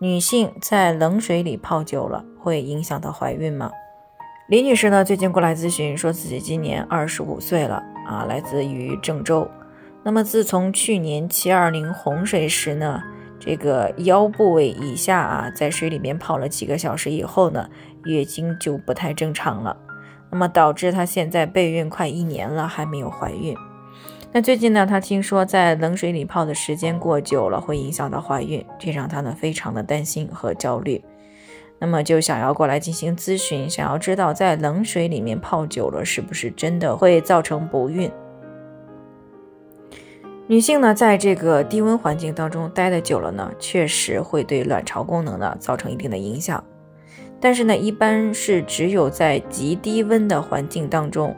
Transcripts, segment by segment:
女性在冷水里泡久了，会影响到怀孕吗？李女士呢，最近过来咨询，说自己今年二十五岁了啊，来自于郑州。那么自从去年七二零洪水时呢，这个腰部位以下啊，在水里面泡了几个小时以后呢，月经就不太正常了。那么导致她现在备孕快一年了，还没有怀孕。那最近呢，她听说在冷水里泡的时间过久了会影响到怀孕，这让她呢非常的担心和焦虑。那么就想要过来进行咨询，想要知道在冷水里面泡久了是不是真的会造成不孕。女性呢，在这个低温环境当中待的久了呢，确实会对卵巢功能呢造成一定的影响。但是呢，一般是只有在极低温的环境当中。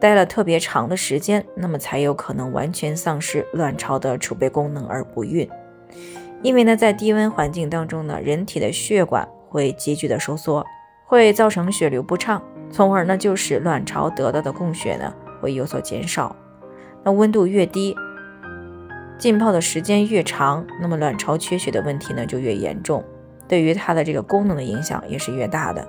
待了特别长的时间，那么才有可能完全丧失卵巢的储备功能而不孕。因为呢，在低温环境当中呢，人体的血管会急剧的收缩，会造成血流不畅，从而呢就使卵巢得到的供血呢会有所减少。那温度越低，浸泡的时间越长，那么卵巢缺血的问题呢就越严重，对于它的这个功能的影响也是越大的。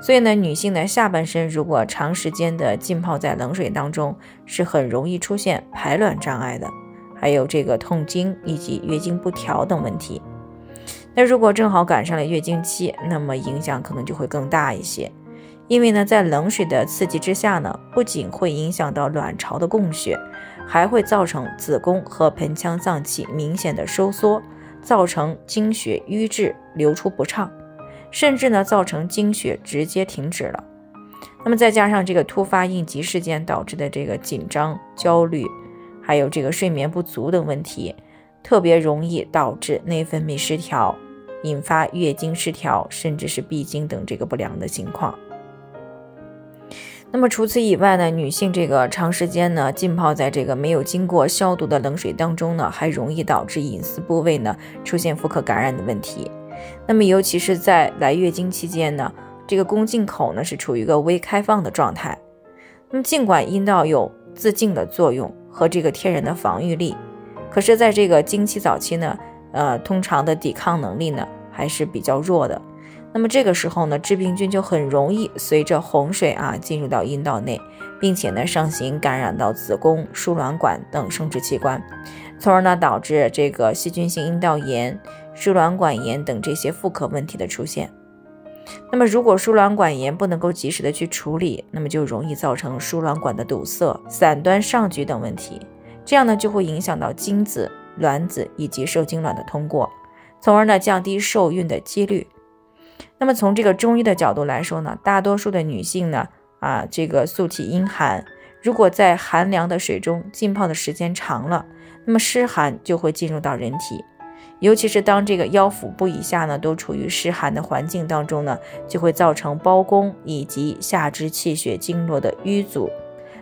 所以呢，女性的下半身如果长时间的浸泡在冷水当中，是很容易出现排卵障碍的，还有这个痛经以及月经不调等问题。那如果正好赶上了月经期，那么影响可能就会更大一些。因为呢，在冷水的刺激之下呢，不仅会影响到卵巢的供血，还会造成子宫和盆腔脏器明显的收缩，造成经血瘀滞流出不畅。甚至呢，造成经血直接停止了。那么再加上这个突发应急事件导致的这个紧张、焦虑，还有这个睡眠不足等问题，特别容易导致内分泌失调，引发月经失调，甚至是闭经等这个不良的情况。那么除此以外呢，女性这个长时间呢浸泡在这个没有经过消毒的冷水当中呢，还容易导致隐私部位呢出现妇科感染的问题。那么，尤其是在来月经期间呢，这个宫颈口呢是处于一个微开放的状态。那么，尽管阴道有自净的作用和这个天然的防御力，可是在这个经期早期呢，呃，通常的抵抗能力呢还是比较弱的。那么这个时候呢，致病菌就很容易随着洪水啊进入到阴道内，并且呢上行感染到子宫、输卵管等生殖器官，从而呢导致这个细菌性阴道炎。输卵管炎等这些妇科问题的出现，那么如果输卵管炎不能够及时的去处理，那么就容易造成输卵管的堵塞、散端上举等问题，这样呢就会影响到精子、卵子以及受精卵的通过，从而呢降低受孕的几率。那么从这个中医的角度来说呢，大多数的女性呢啊这个素体阴寒，如果在寒凉的水中浸泡的时间长了，那么湿寒就会进入到人体。尤其是当这个腰腹部以下呢都处于湿寒的环境当中呢，就会造成包宫以及下肢气血经络的淤阻，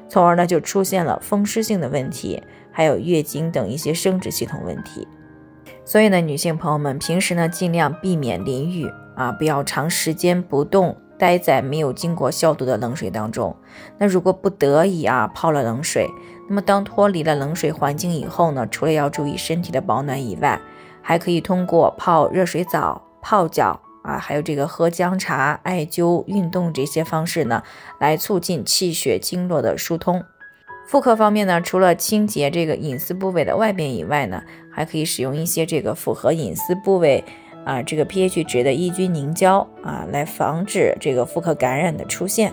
从而呢就出现了风湿性的问题，还有月经等一些生殖系统问题。所以呢，女性朋友们平时呢尽量避免淋浴啊，不要长时间不动待在没有经过消毒的冷水当中。那如果不得已啊泡了冷水，那么当脱离了冷水环境以后呢，除了要注意身体的保暖以外，还可以通过泡热水澡、泡脚啊，还有这个喝姜茶、艾灸、运动这些方式呢，来促进气血经络的疏通。妇科方面呢，除了清洁这个隐私部位的外边以外呢，还可以使用一些这个符合隐私部位啊这个 pH 值的抑菌凝胶啊，来防止这个妇科感染的出现。